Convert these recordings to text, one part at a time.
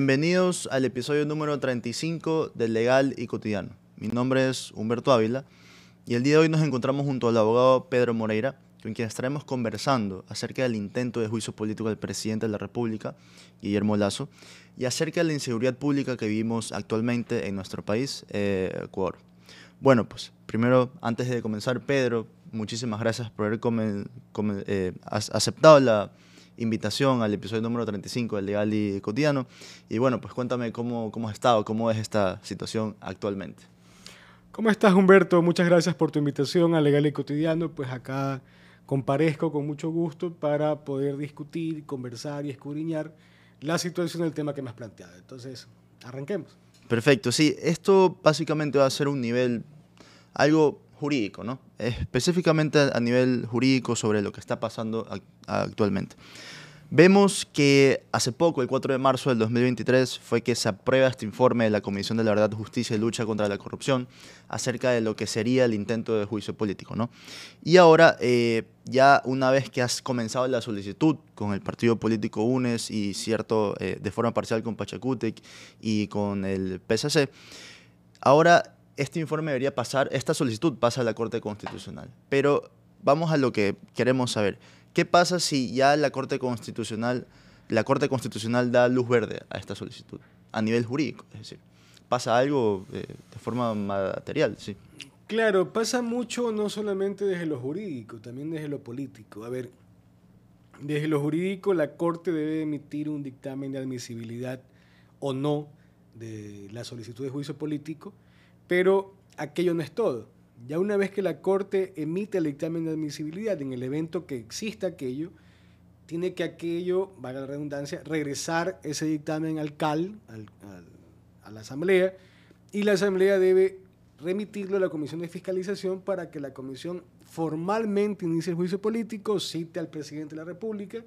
Bienvenidos al episodio número 35 de Legal y Cotidiano. Mi nombre es Humberto Ávila y el día de hoy nos encontramos junto al abogado Pedro Moreira, con quien estaremos conversando acerca del intento de juicio político del presidente de la República, Guillermo Lazo, y acerca de la inseguridad pública que vivimos actualmente en nuestro país, eh, Ecuador. Bueno, pues primero, antes de comenzar, Pedro, muchísimas gracias por haber eh, aceptado la invitación al episodio número 35 del Legal y Cotidiano. Y bueno, pues cuéntame cómo, cómo has estado, cómo es esta situación actualmente. ¿Cómo estás, Humberto? Muchas gracias por tu invitación al Legal y Cotidiano. Pues acá comparezco con mucho gusto para poder discutir, conversar y escudriñar la situación del tema que me has planteado. Entonces, arranquemos. Perfecto, sí. Esto básicamente va a ser un nivel, algo jurídico, ¿no? Específicamente a nivel jurídico sobre lo que está pasando actualmente. Vemos que hace poco, el 4 de marzo del 2023, fue que se aprueba este informe de la Comisión de la Verdad, Justicia y Lucha contra la Corrupción acerca de lo que sería el intento de juicio político. ¿no? Y ahora, eh, ya una vez que has comenzado la solicitud con el partido político UNES y cierto, eh, de forma parcial con Pachacútec y con el PSC, ahora este informe debería pasar, esta solicitud pasa a la Corte Constitucional. Pero vamos a lo que queremos saber. ¿Qué pasa si ya la Corte Constitucional, la Corte Constitucional da luz verde a esta solicitud a nivel jurídico? Es decir, pasa algo eh, de forma material, sí. Claro, pasa mucho no solamente desde lo jurídico, también desde lo político. A ver, desde lo jurídico la Corte debe emitir un dictamen de admisibilidad o no de la solicitud de juicio político, pero aquello no es todo ya una vez que la Corte emite el dictamen de admisibilidad en el evento que exista aquello, tiene que aquello, valga la redundancia, regresar ese dictamen al CAL, a la Asamblea, y la Asamblea debe remitirlo a la Comisión de Fiscalización para que la Comisión formalmente inicie el juicio político, cite al presidente de la República,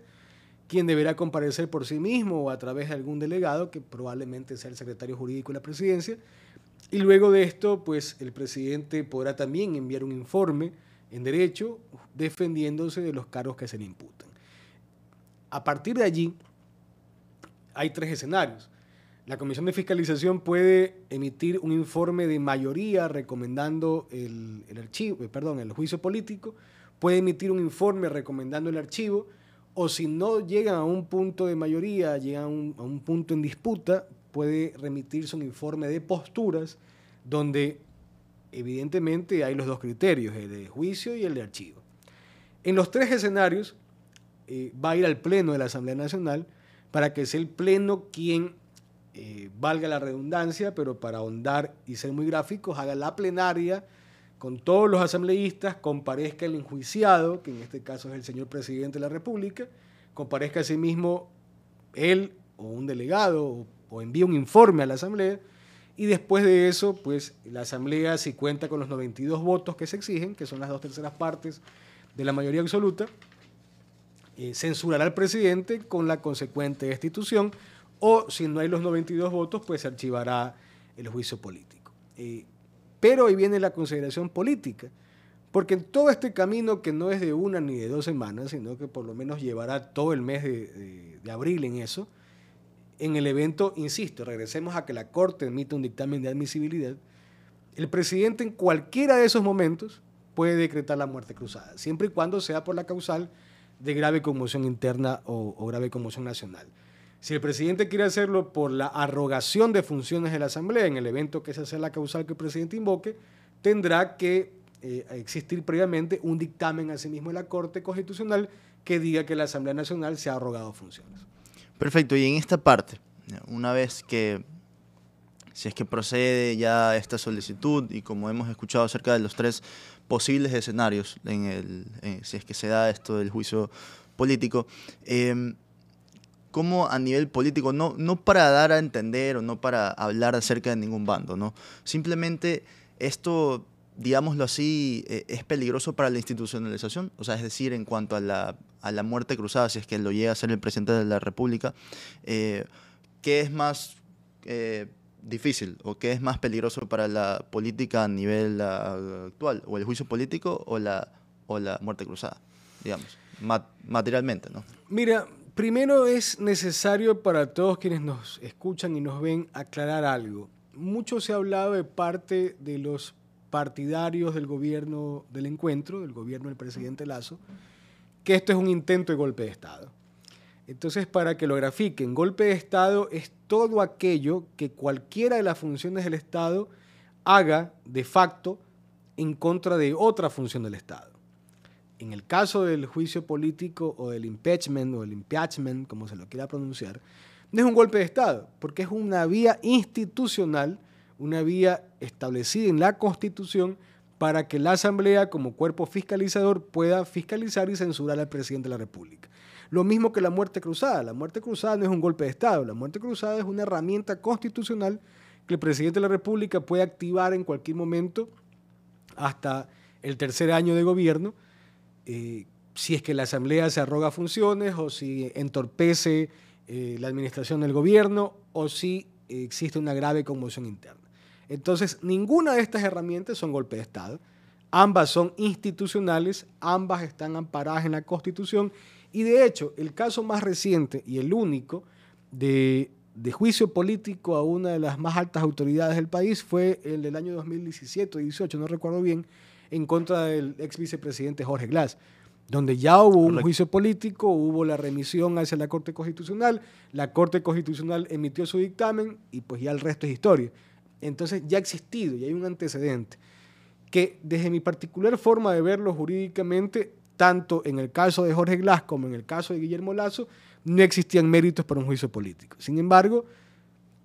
quien deberá comparecer por sí mismo o a través de algún delegado, que probablemente sea el secretario jurídico de la presidencia, y luego de esto, pues el presidente podrá también enviar un informe en derecho defendiéndose de los cargos que se le imputan. A partir de allí, hay tres escenarios. La Comisión de Fiscalización puede emitir un informe de mayoría recomendando el, archivo, eh, perdón, el juicio político, puede emitir un informe recomendando el archivo, o si no llegan a un punto de mayoría, llegan a un, a un punto en disputa, puede remitirse un informe de posturas donde evidentemente hay los dos criterios, el de juicio y el de archivo. En los tres escenarios eh, va a ir al Pleno de la Asamblea Nacional para que sea el Pleno quien, eh, valga la redundancia, pero para ahondar y ser muy gráficos, haga la plenaria con todos los asambleístas, comparezca el enjuiciado, que en este caso es el señor presidente de la República, comparezca a sí mismo él o un delegado o o envía un informe a la Asamblea y después de eso, pues la Asamblea, si cuenta con los 92 votos que se exigen, que son las dos terceras partes de la mayoría absoluta, eh, censurará al presidente con la consecuente destitución o si no hay los 92 votos, pues se archivará el juicio político. Eh, pero ahí viene la consideración política, porque en todo este camino que no es de una ni de dos semanas, sino que por lo menos llevará todo el mes de abril en eso, en el evento, insisto, regresemos a que la Corte emita un dictamen de admisibilidad, el presidente en cualquiera de esos momentos puede decretar la muerte cruzada, siempre y cuando sea por la causal de grave conmoción interna o, grave conmoción nacional. Si el presidente quiere hacerlo por la arrogación de funciones de la Asamblea en el evento que esa sea la causal que el presidente invoque, tendrá que eh, existir previamente un dictamen a sí de la Corte Constitucional que diga que la Asamblea Nacional se ha arrogado funciones. Perfecto, y en esta parte, una vez que, si es que procede ya esta solicitud y como hemos escuchado acerca de los tres posibles escenarios, en el, si es que se da esto del juicio político, eh, ¿cómo a nivel político, no, no para dar a entender o no para hablar acerca de ningún bando, ¿no? simplemente esto digámoslo así, eh, es peligroso para la institucionalización? O sea, es decir, en cuanto a la, a la muerte cruzada, si es que lo llega a ser el presidente de la República, eh, ¿qué es más eh, difícil o qué es más peligroso para la política a nivel ah, actual? ¿O el juicio político o la, o la muerte cruzada, digamos, materialmente, ¿no? Mira, primero es necesario para todos quienes nos escuchan y nos ven aclarar algo. Mucho se ha hablado de parte de los partidarios del gobierno del encuentro, del gobierno del presidente Lazo, que esto es un intento de golpe de Estado. Entonces, para que lo grafiquen, golpe de Estado es todo aquello que cualquiera de las funciones del Estado haga de facto en contra de otra función del Estado. En el caso del juicio político o del impeachment o el impeachment, como se lo quiera pronunciar, no es un golpe de Estado, porque es una vía institucional, una vía establecida en la Constitución para que la Asamblea como cuerpo fiscalizador pueda fiscalizar y censurar al presidente de la República. Lo mismo que la muerte cruzada. La muerte cruzada no es un golpe de Estado, la muerte cruzada es una herramienta constitucional que el presidente de la República puede activar en cualquier momento hasta el tercer año de gobierno, eh, si es que la Asamblea se arroga funciones o si entorpece eh, la administración del gobierno o si existe una grave conmoción interna. Entonces, ninguna de estas herramientas son golpe de Estado. Ambas son institucionales, ambas están amparadas en la Constitución y de hecho, el caso más reciente y el único de de juicio político a una de las más altas autoridades del país fue el del año 2017 o 18, no recuerdo bien, en contra del ex vicepresidente Jorge Glass, donde ya hubo un juicio político, hubo la remisión hacia la Corte Constitucional, la Corte Constitucional emitió su dictamen y pues ya el resto es historia. Entonces ya ha existido, y hay un antecedente, que desde mi particular forma de verlo jurídicamente, tanto en el caso de Jorge Glass como en el caso de Guillermo Lazo, no existían méritos para un juicio político. Sin embargo,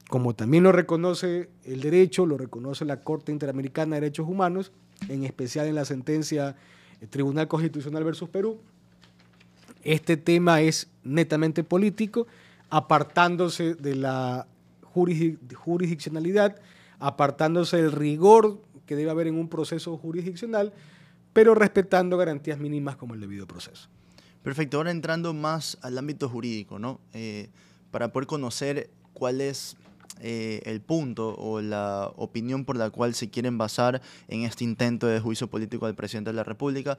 como también lo reconoce el derecho, lo reconoce la Corte Interamericana de Derechos Humanos, en especial en la sentencia eh, Tribunal Constitucional versus Perú, este tema es netamente político, apartándose de la jurisdiccionalidad, apartándose del rigor que debe haber en un proceso jurisdiccional, pero respetando garantías mínimas como el debido proceso. Perfecto, ahora entrando más al ámbito jurídico, ¿no? Eh, para poder conocer cuál es eh, el punto o la opinión por la cual se quieren basar en este intento de juicio político del presidente de la República.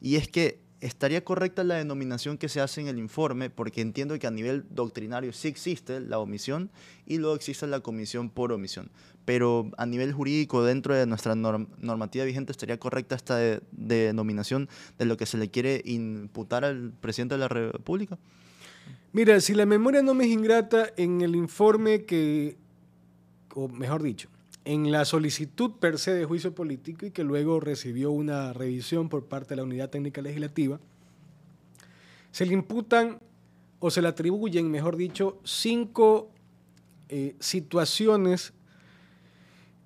Y es que estaría correcta la denominación que se hace en el informe, porque entiendo que a nivel doctrinario sí existe la omisión y luego existe la comisión por omisión. Pero a nivel jurídico, dentro de nuestra normativa vigente, estaría correcta esta denominación de lo que se le quiere imputar al presidente de la República. Mira, si la memoria no me es ingrata, en el informe que, o mejor dicho, en la solicitud per se de juicio político y que luego recibió una revisión por parte de la Unidad Técnica Legislativa, se le imputan o se le atribuyen, mejor dicho, cinco eh, situaciones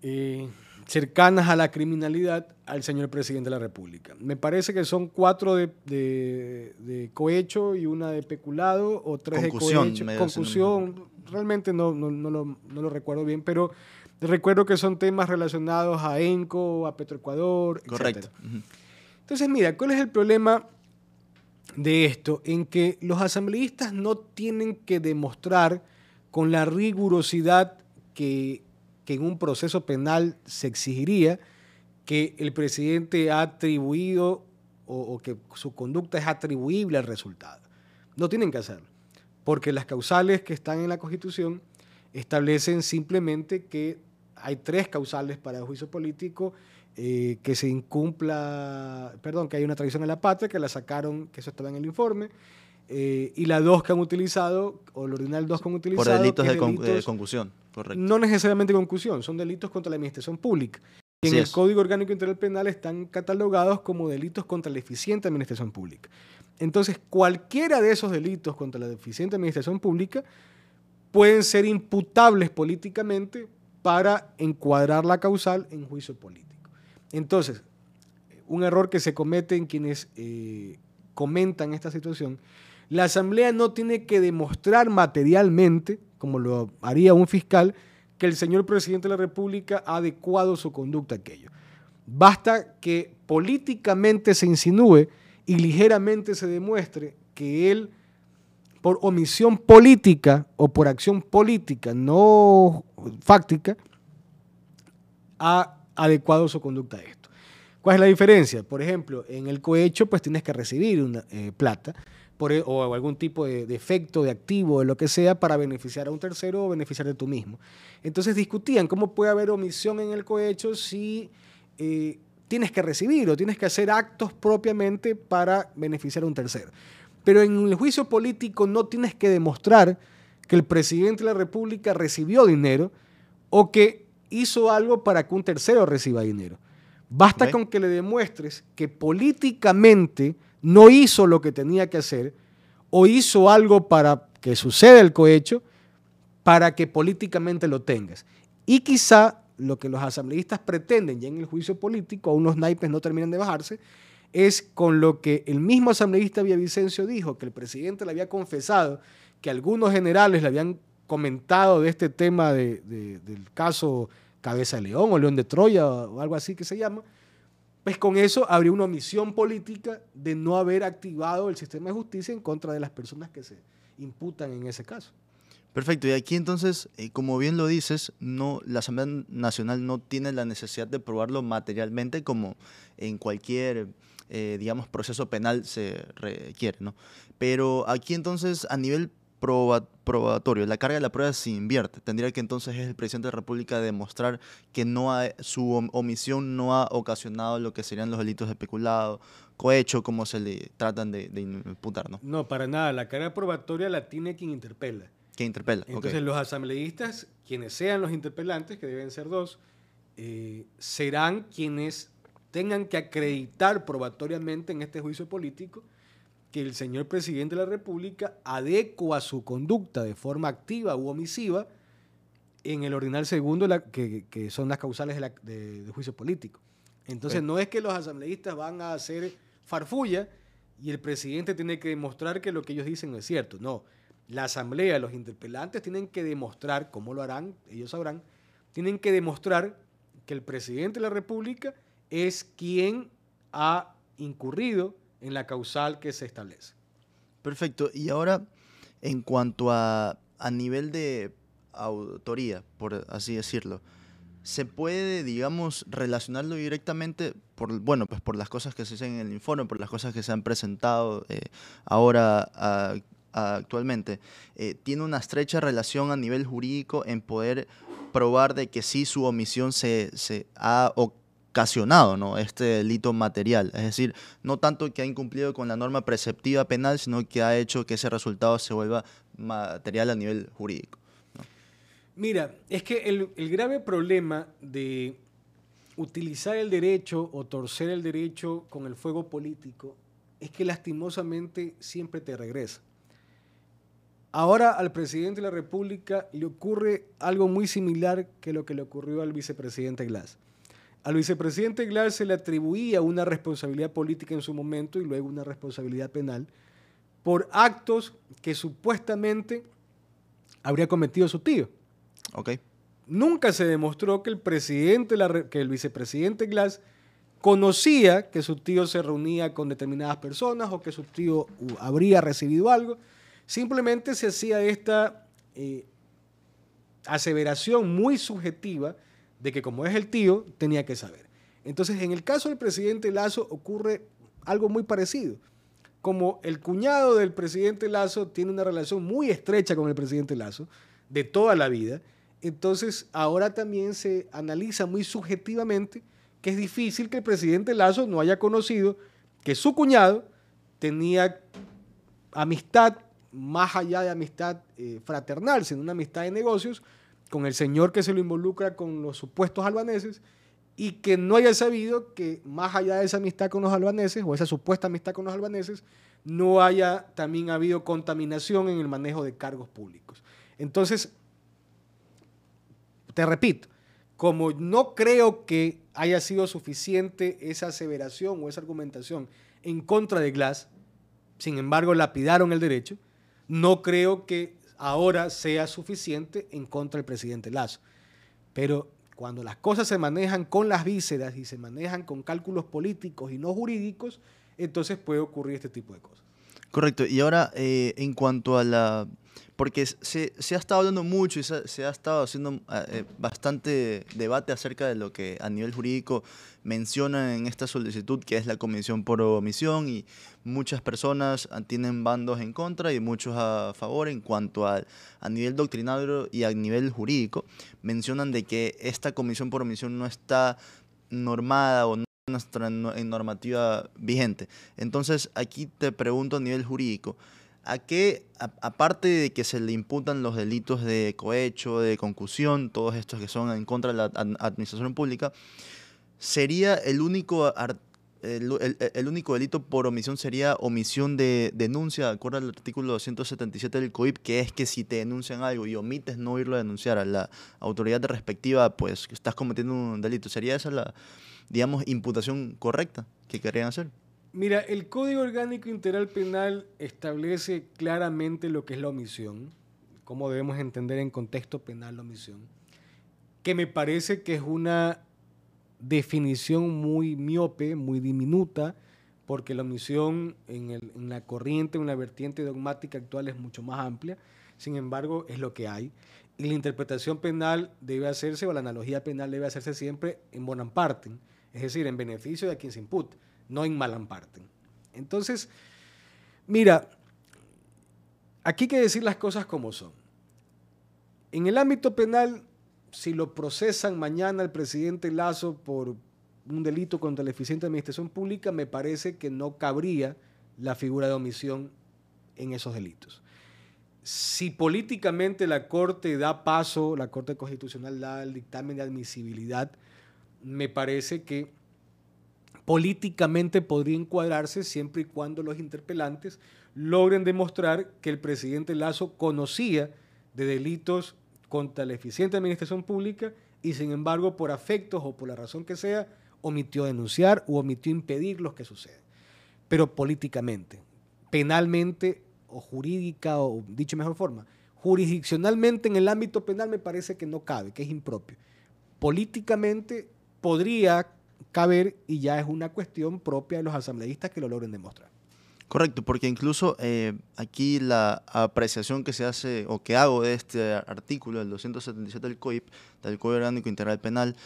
eh, cercanas a la criminalidad al señor presidente de la República. Me parece que son cuatro de, cohecho y una de peculado, o tres de cohecho. Concusión, realmente no, no, lo, no lo recuerdo bien, pero Recuerdo que son temas relacionados a ENCO, a Petroecuador, etc. Correcto. Entonces, mira, ¿cuál es el problema de esto? En que los asambleístas no tienen que demostrar con la rigurosidad que, en un proceso penal se exigiría que el presidente ha atribuido o, o, que su conducta es atribuible al resultado. No tienen que hacerlo, porque las causales que están en la Constitución establecen simplemente que hay tres causales para el juicio político, eh, que se incumpla, perdón, que hay una traición a la patria, que la sacaron, que eso estaba en el informe, eh, y las dos que han utilizado, o el ordinal dos que han utilizado. Por delitos, de, concusión, correcto. No necesariamente concusión, son delitos contra la administración pública. Y en el Código Orgánico Integral Penal están catalogados como delitos contra la eficiente administración pública. Entonces, cualquiera de esos delitos contra la eficiente administración pública pueden ser imputables políticamente para encuadrar la causal en juicio político. Entonces, un error que se comete en quienes eh, comentan esta situación, la Asamblea no tiene que demostrar materialmente, como lo haría un fiscal, que el señor presidente de la República ha adecuado su conducta a aquello. Basta que políticamente se insinúe y ligeramente se demuestre que él, por omisión política o por acción política, no fáctica, ha adecuado su conducta a esto. ¿Cuál es la diferencia? Por ejemplo, en el cohecho pues tienes que recibir una eh, plata, por, e, o algún tipo de, efecto, de activo, de lo que sea, para beneficiar a un tercero o beneficiar de tú mismo. Entonces discutían cómo puede haber omisión en el cohecho si eh, tienes que recibir o tienes que hacer actos propiamente para beneficiar a un tercero. Pero en el juicio político no tienes que demostrar que el presidente de la República recibió dinero o que hizo algo para que un tercero reciba dinero. Basta con que le demuestres que políticamente no hizo lo que tenía que hacer o hizo algo para que suceda el cohecho para que políticamente lo tengas. Y quizá lo que los asambleístas pretenden ya en el juicio político, aún los naipes no terminan de bajarse, es con lo que el mismo asambleísta Villavicencio dijo, que el presidente le había confesado que algunos generales le habían comentado de este tema del caso Cabeza de León o León de Troya o algo así que se llama, pues con eso habría una omisión política de no haber activado el sistema de justicia en contra de las personas que se imputan en ese caso. Perfecto, y aquí entonces, eh, como bien lo dices, no, la Asamblea Nacional no tiene la necesidad de probarlo materialmente como en cualquier, eh, digamos, proceso penal se requiere, ¿no? Pero aquí entonces, a nivel probatorio. La carga de la prueba se invierte. Tendría que entonces el presidente de la República demostrar que no su omisión no ha ocasionado lo que serían los delitos de peculado, cohecho, como se le tratan de, imputar, ¿no? No, para nada. La carga probatoria la tiene quien interpela. Quien interpela. Entonces los asambleístas, quienes sean los interpelantes, que deben ser dos, eh, serán quienes tengan que acreditar probatoriamente en este juicio político que el señor presidente de la República adecua su conducta de forma activa u omisiva en el ordinal segundo, que, son las causales de, juicio político. Entonces, no es que los asambleístas van a hacer farfulla y el presidente tiene que demostrar que lo que ellos dicen no es cierto. No, la asamblea, los interpelantes tienen que demostrar, ¿cómo lo harán? Ellos sabrán, tienen que demostrar que el presidente de la República es quien ha incurrido en la causal que se establece. Perfecto. Y ahora, en cuanto a, a nivel de autoría, por así decirlo, se puede, digamos, relacionarlo directamente por, bueno, pues por las cosas que se dicen en el informe, por las cosas que se han presentado eh, ahora actualmente. Eh, tiene una estrecha relación a nivel jurídico en poder probar de que sí su omisión se, se ha ocasionado ¿no? este delito material. Es decir, no tanto que ha incumplido con la norma preceptiva penal, sino que ha hecho que ese resultado se vuelva material a nivel jurídico. Mira, es que el, el grave problema de utilizar el derecho o torcer el derecho con el fuego político es que lastimosamente siempre te regresa. Ahora al presidente de la República le ocurre algo muy similar que lo que le ocurrió al vicepresidente Glass. Al vicepresidente Glass se le atribuía una responsabilidad política en su momento y luego una responsabilidad penal por actos que supuestamente habría cometido su tío. Okay. Nunca se demostró que el presidente, que el vicepresidente Glass conocía que su tío se reunía con determinadas personas o que su tío habría recibido algo. Simplemente se hacía esta eh, aseveración muy subjetiva de que como es el tío, tenía que saber. Entonces, en el caso del presidente Lazo ocurre algo muy parecido. Como el cuñado del presidente Lazo tiene una relación muy estrecha con el presidente Lazo, de toda la vida, entonces ahora también se analiza muy subjetivamente que es difícil que el presidente Lazo no haya conocido que su cuñado tenía amistad, más allá de amistad eh, fraternal, sino una amistad de negocios con el señor que se lo involucra con los supuestos albaneses y que no haya sabido que más allá de esa amistad con los albaneses o esa supuesta amistad con los albaneses, no haya también habido contaminación en el manejo de cargos públicos. Entonces, te repito, como no creo que haya sido suficiente esa aseveración o esa argumentación en contra de Glass, sin embargo lapidaron el derecho, no creo que ahora sea suficiente en contra del presidente Lazo. Pero cuando las cosas se manejan con las vísceras y se manejan con cálculos políticos y no jurídicos, entonces puede ocurrir este tipo de cosas. Correcto. Y ahora, eh, en cuanto a la porque se, se, ha estado hablando mucho y se, ha estado haciendo eh, bastante debate acerca de lo que a nivel jurídico menciona en esta solicitud, que es la comisión por omisión, y muchas personas tienen bandos en contra y muchos a favor en cuanto a, a nivel doctrinario y a nivel jurídico. Mencionan de que esta comisión por omisión no está normada o no nuestra normativa vigente. Entonces, aquí te pregunto a nivel jurídico, ¿A qué, aparte de que se le imputan los delitos de cohecho, de concusión, todos estos que son en contra de la administración pública, sería el único, el, único delito por omisión sería omisión de denuncia, de acuerdo al artículo 277 del COIP, que es que si te denuncian algo y omites no irlo a denunciar a la autoridad respectiva, pues estás cometiendo un delito. ¿Sería esa la, digamos, imputación correcta que querrían hacer? Mira, el Código Orgánico Integral Penal establece claramente lo que es la omisión, cómo debemos entender en contexto penal la omisión, que me parece que es una definición muy miope, muy diminuta, porque la omisión en, la corriente, en la vertiente dogmática actual es mucho más amplia, sin embargo es lo que hay. Y la interpretación penal debe hacerse, o la analogía penal debe hacerse siempre en bonamparten, es decir, en beneficio de quien se imputa no en Malamparte. Entonces, mira, aquí hay que decir las cosas como son. En el ámbito penal, si lo procesan mañana el presidente Lazo por un delito contra la eficiente administración pública, me parece que no cabría la figura de omisión en esos delitos. Si políticamente la Corte da paso, la Corte Constitucional da el dictamen de admisibilidad, me parece que políticamente podría encuadrarse siempre y cuando los interpelantes logren demostrar que el presidente Lazo conocía de delitos contra la eficiente administración pública y sin embargo por afectos o por la razón que sea omitió denunciar o omitió impedir los que suceden. Pero políticamente, penalmente o jurídica o dicho mejor forma, jurisdiccionalmente en el ámbito penal me parece que no cabe, que es impropio. Políticamente podría caber y ya es una cuestión propia de los asambleístas que lo logren demostrar. Correcto, porque incluso eh, aquí la apreciación que se hace o que hago de este artículo, el 277 del COIP, del Código Orgánico Integral Penal,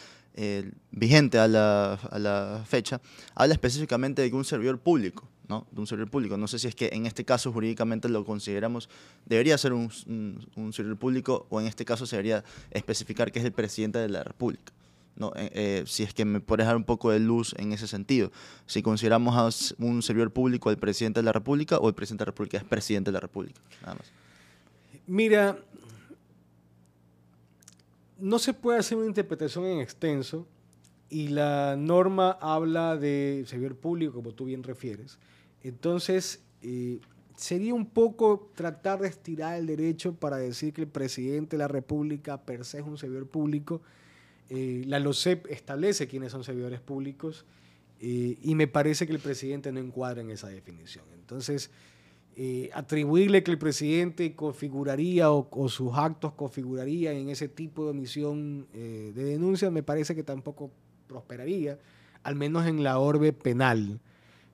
vigente a la, a la, fecha, habla específicamente de un servidor público, ¿no? De un servidor público. No sé si es que en este caso jurídicamente lo consideramos, debería ser un, un servidor público o en este caso se debería especificar que es el presidente de la República. No, eh, eh, si es que me puedes dar un poco de luz en ese sentido. Si consideramos a un servidor público al presidente de la República o el presidente de la República es presidente de la República, nada más. Mira, no se puede hacer una interpretación en extenso y la norma habla de servidor público, como tú bien refieres. Entonces, eh, sería un poco tratar de estirar el derecho para decir que el presidente de la República per se es un servidor público eh, la LOCEP establece quiénes son servidores públicos eh, y me parece que el presidente no encuadra en esa definición. Entonces, eh, atribuirle que el presidente configuraría o, sus actos configurarían en ese tipo de omisión de denuncia me parece que tampoco prosperaría, al menos en la orbe penal.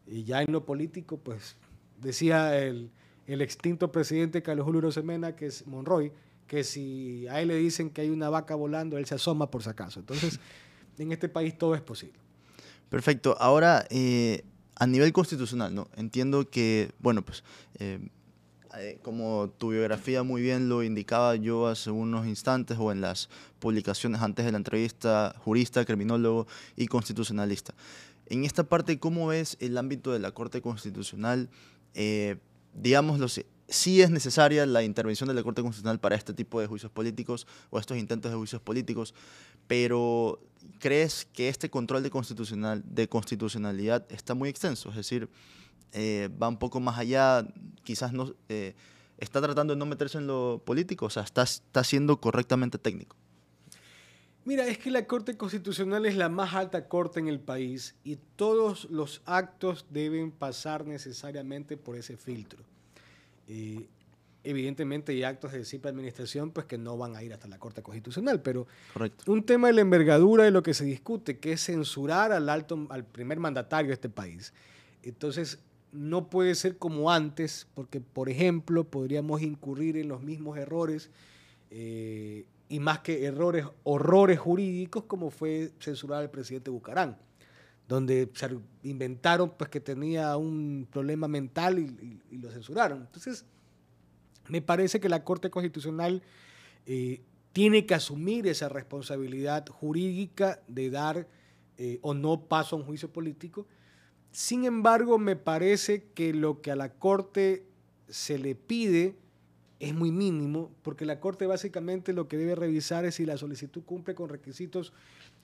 Y ya en lo político, pues decía el, el extinto presidente Carlos Julio Rosemena, que es Monroy, que si a él le dicen que hay una vaca volando, él se asoma por si acaso. Entonces, en este país todo es posible. Perfecto. Ahora, eh, a nivel constitucional, ¿no? Entiendo que, bueno, pues, eh, eh, como tu biografía muy bien lo indicaba yo hace unos instantes o en las publicaciones antes de la entrevista, jurista, criminólogo y constitucionalista. En esta parte, ¿cómo ves el ámbito de la Corte Constitucional? digámoslo, sí es necesaria la intervención de la Corte Constitucional para este tipo de juicios políticos o estos intentos de juicios políticos, pero ¿crees que este control de, constitucional, de constitucionalidad está muy extenso? Es decir, eh, va un poco más allá, quizás no, eh, está tratando de no meterse en lo político, o sea, está, está siendo correctamente técnico. Mira, es que la Corte Constitucional es la más alta corte en el país y todos los actos deben pasar necesariamente por ese filtro evidentemente hay actos de simple administración pues que no van a ir hasta la Corte Constitucional, pero un tema de la envergadura de lo que se discute, que es censurar al alto, al primer mandatario de este país. Entonces, no puede ser como antes, porque, por ejemplo, podríamos incurrir en los mismos errores, eh, y más que errores, horrores jurídicos, como fue censurar al presidente Bucarán, donde se inventaron pues, que tenía un problema mental y, lo censuraron. Entonces, me parece que la Corte Constitucional eh, tiene que asumir esa responsabilidad jurídica de dar eh, o no paso a un juicio político sin embargo, me parece que lo que a la Corte se le pide es muy mínimo, porque la Corte básicamente lo que debe revisar es si la solicitud cumple con requisitos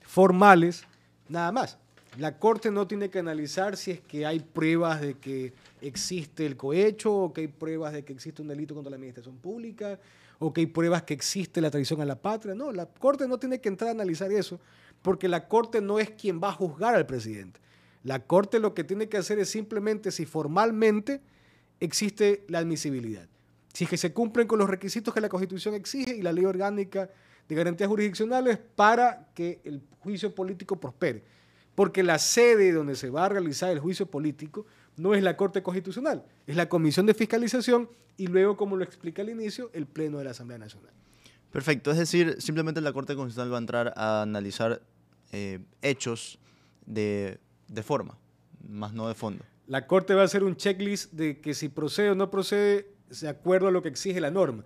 formales, nada más. La Corte no tiene que analizar si es que hay pruebas de que existe el cohecho, o que hay pruebas de que existe un delito contra la administración pública, o que hay pruebas que existe la traición a la patria. No, la Corte no tiene que entrar a analizar eso, porque la Corte no es quien va a juzgar al presidente. La Corte lo que tiene que hacer es simplemente si formalmente existe la admisibilidad. Si es que se cumplen con los requisitos que la Constitución exige y la ley orgánica de garantías jurisdiccionales para que el juicio político prospere. Porque la sede donde se va a realizar el juicio político no es la Corte Constitucional, es la Comisión de Fiscalización y luego, como lo explica al inicio, el Pleno de la Asamblea Nacional. Perfecto, es decir, simplemente la Corte Constitucional va a entrar a analizar eh, hechos de de forma, más no de fondo. La Corte va a hacer un checklist de que si procede o no procede de acuerdo a lo que exige la norma.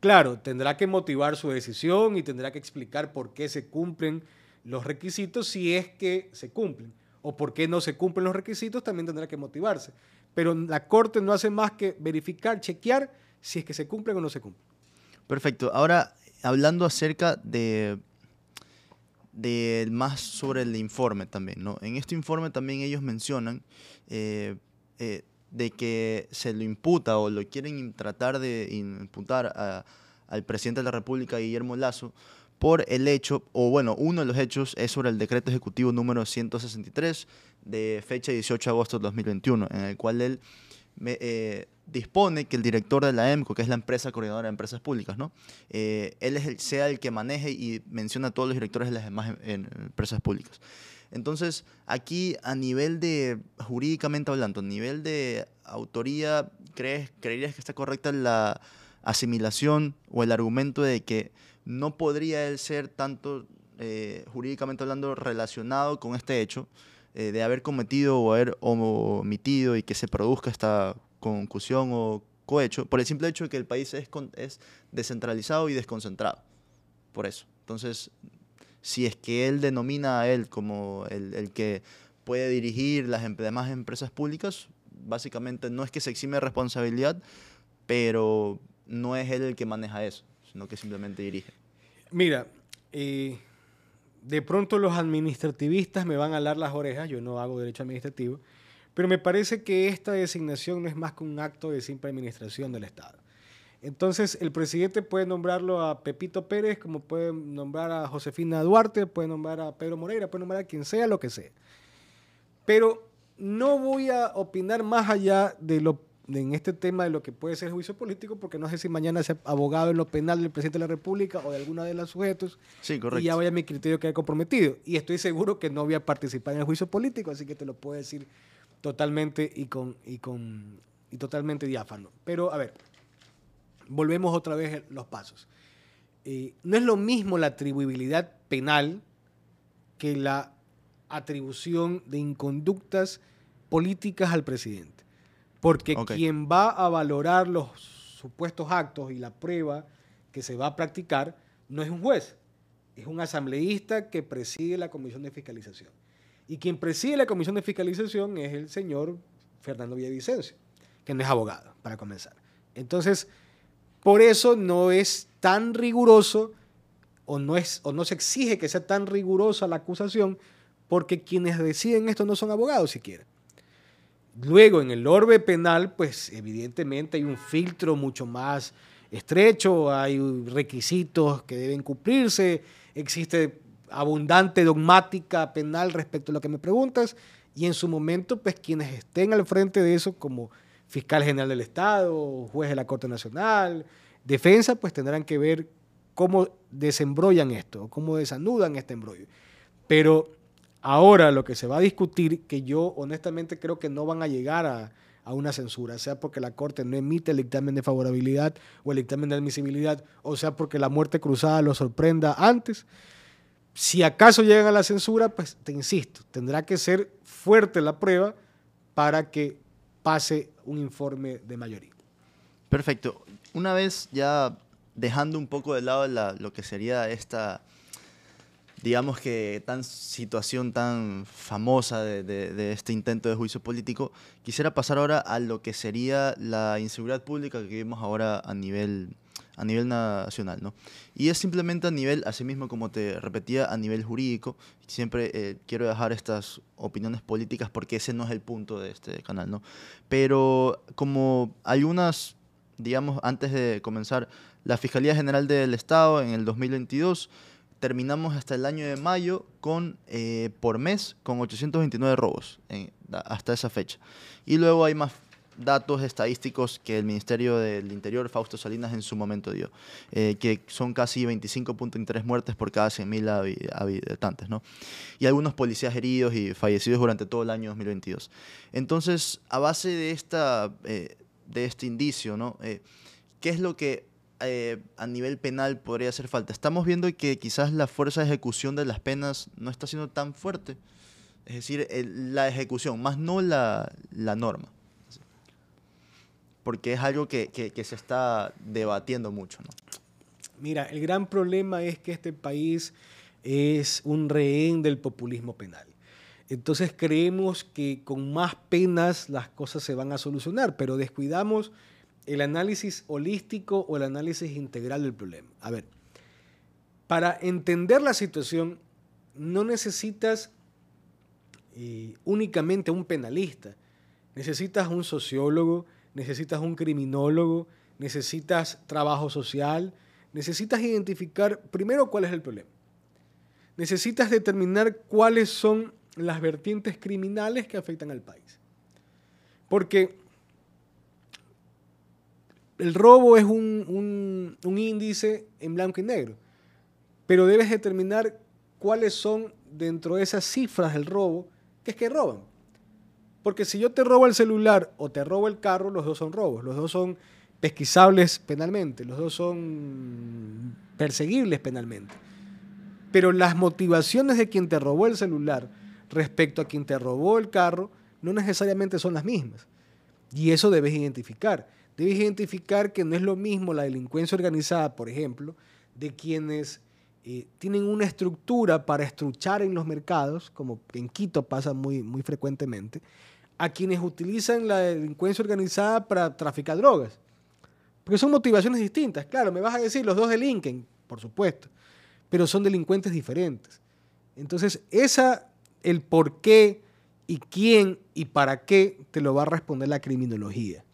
Claro, tendrá que motivar su decisión y tendrá que explicar por qué se cumplen los requisitos si es que se cumplen. O por qué no se cumplen los requisitos también tendrá que motivarse. Pero la Corte no hace más que verificar, chequear si es que se cumplen o no se cumplen. Perfecto. Ahora, hablando acerca de de más sobre el informe también, ¿no? En este informe también ellos mencionan eh, eh, de que se lo imputa o lo quieren tratar de imputar al presidente de la República, Guillermo Lazo, por el hecho, o bueno, uno de los hechos es sobre el decreto ejecutivo número 163 de fecha 18 de agosto de 2021, en el cual él eh, dispone que el director de la EMCO, que es la empresa coordinadora de empresas públicas, ¿no? Eh, él es el, sea el que maneje y menciona a todos los directores de las demás em, empresas públicas. Entonces, aquí a nivel de, jurídicamente hablando, a nivel de autoría, ¿crees, ¿creerías que está correcta la asimilación o el argumento de que no podría él ser tanto, eh, jurídicamente hablando, relacionado con este hecho eh, de haber cometido o haber omitido y que se produzca esta concusión o cohecho, por el simple hecho de que el país es, es descentralizado y desconcentrado. Por eso. Entonces, si es que él denomina a él como el, que puede dirigir las demás empresas públicas, básicamente no es que se exime responsabilidad, pero no es él el que maneja eso, sino que simplemente dirige. Mira, eh, de pronto los administrativistas me van a alar las orejas, yo no hago derecho administrativo, pero me parece que esta designación no es más que un acto de simple administración del Estado. Entonces, el presidente puede nombrarlo a Pepito Pérez, como puede nombrar a Josefina Duarte, puede nombrar a Pedro Moreira, puede nombrar a quien sea, lo que sea. Pero no voy a opinar más allá de lo en este tema de lo que puede ser juicio político, porque no sé si mañana sea abogado en lo penal del presidente de la República o de alguna de los sujetos. Sí, correcto. Y ya vaya mi criterio que haya comprometido. Y estoy seguro que no voy a participar en el juicio político, así que te lo puedo decir totalmente y, con, y, con, y totalmente diáfano. Pero, a ver, volvemos otra vez los pasos. Eh, no es lo mismo la atribuibilidad penal que la atribución de inconductas políticas al presidente. Porque quien va a valorar los supuestos actos y la prueba que se va a practicar no es un juez, es un asambleísta que preside la comisión de fiscalización. Y quien preside la comisión de fiscalización es el señor Fernando Villavicencio, que no es abogado, para comenzar. Entonces, por eso no es tan riguroso o no, es, o no se exige que sea tan rigurosa la acusación, porque quienes deciden esto no son abogados siquiera. Luego, en el orbe penal, pues evidentemente hay un filtro mucho más estrecho, hay requisitos que deben cumplirse, existe abundante dogmática penal respecto a lo que me preguntas y en su momento pues quienes estén al frente de eso como fiscal general del Estado, juez de la Corte Nacional, defensa, pues tendrán que ver cómo desembrollan esto, cómo desanudan este embrollo. Pero ahora lo que se va a discutir, que yo honestamente creo que no van a llegar a, a una censura, sea porque la Corte no emite el dictamen de favorabilidad o el dictamen de admisibilidad, o sea porque la muerte cruzada lo sorprenda antes. Si acaso llegan a la censura, pues te insisto, tendrá que ser fuerte la prueba para que pase un informe de mayoría. Perfecto. Una vez ya dejando un poco de lado lo que sería esta, digamos que tan situación tan famosa de, este intento de juicio político, quisiera pasar ahora a lo que sería la inseguridad pública que vivimos ahora a nivel, a nivel nacional. ¿no? Y es simplemente a nivel, así mismo como te repetía, a nivel jurídico. Siempre eh, quiero dejar estas opiniones políticas porque ese no es el punto de este canal. ¿no? Pero como algunas digamos, antes de comenzar, la Fiscalía General del Estado en el 2022 terminamos hasta el año de mayo con, eh, por mes con 829 robos hasta esa fecha. Y luego hay más datos estadísticos que el Ministerio del Interior, Fausto Salinas, en su momento dio, eh, que son casi 25.3 muertes por cada 100.000 habitantes, ¿no? Y algunos policías heridos y fallecidos durante todo el año 2022. Entonces, a base de esta... Eh, de este indicio, ¿no? Eh, ¿Qué es lo que eh, a nivel penal podría hacer falta? Estamos viendo que quizás la fuerza de ejecución de las penas no está siendo tan fuerte. Es decir, la ejecución, más no la, norma. Porque es algo que, que, se está debatiendo mucho, ¿no? Mira, el gran problema es que este país es un rehén del populismo penal. Entonces creemos que con más penas las cosas se van a solucionar, pero descuidamos el análisis holístico o el análisis integral del problema. A ver, para entender la situación no necesitas eh, únicamente un penalista, necesitas un sociólogo, necesitas un criminólogo, necesitas trabajo social, necesitas identificar primero cuál es el problema. Necesitas determinar cuáles son las vertientes criminales que afectan al país. Porque el robo es un, índice en blanco y negro, pero debes determinar cuáles son dentro de esas cifras del robo, que es que roban. Porque si yo te robo el celular o te robo el carro, los dos son robos, los dos son pesquisables penalmente, los dos son perseguibles penalmente. Pero las motivaciones de quien te robó el celular respecto a quien te robó el carro no necesariamente son las mismas. Y eso debes identificar. Debes identificar que no es lo mismo la delincuencia organizada, por ejemplo, de quienes eh, tienen una estructura para estruchar en los mercados, como en Quito pasa muy, muy frecuentemente, a quienes utilizan la delincuencia organizada para traficar drogas. Porque son motivaciones distintas. Claro, me vas a decir, los dos delinquen, por supuesto, pero son delincuentes diferentes. Entonces, esa el por qué y quién y para qué te lo va a responder la criminología.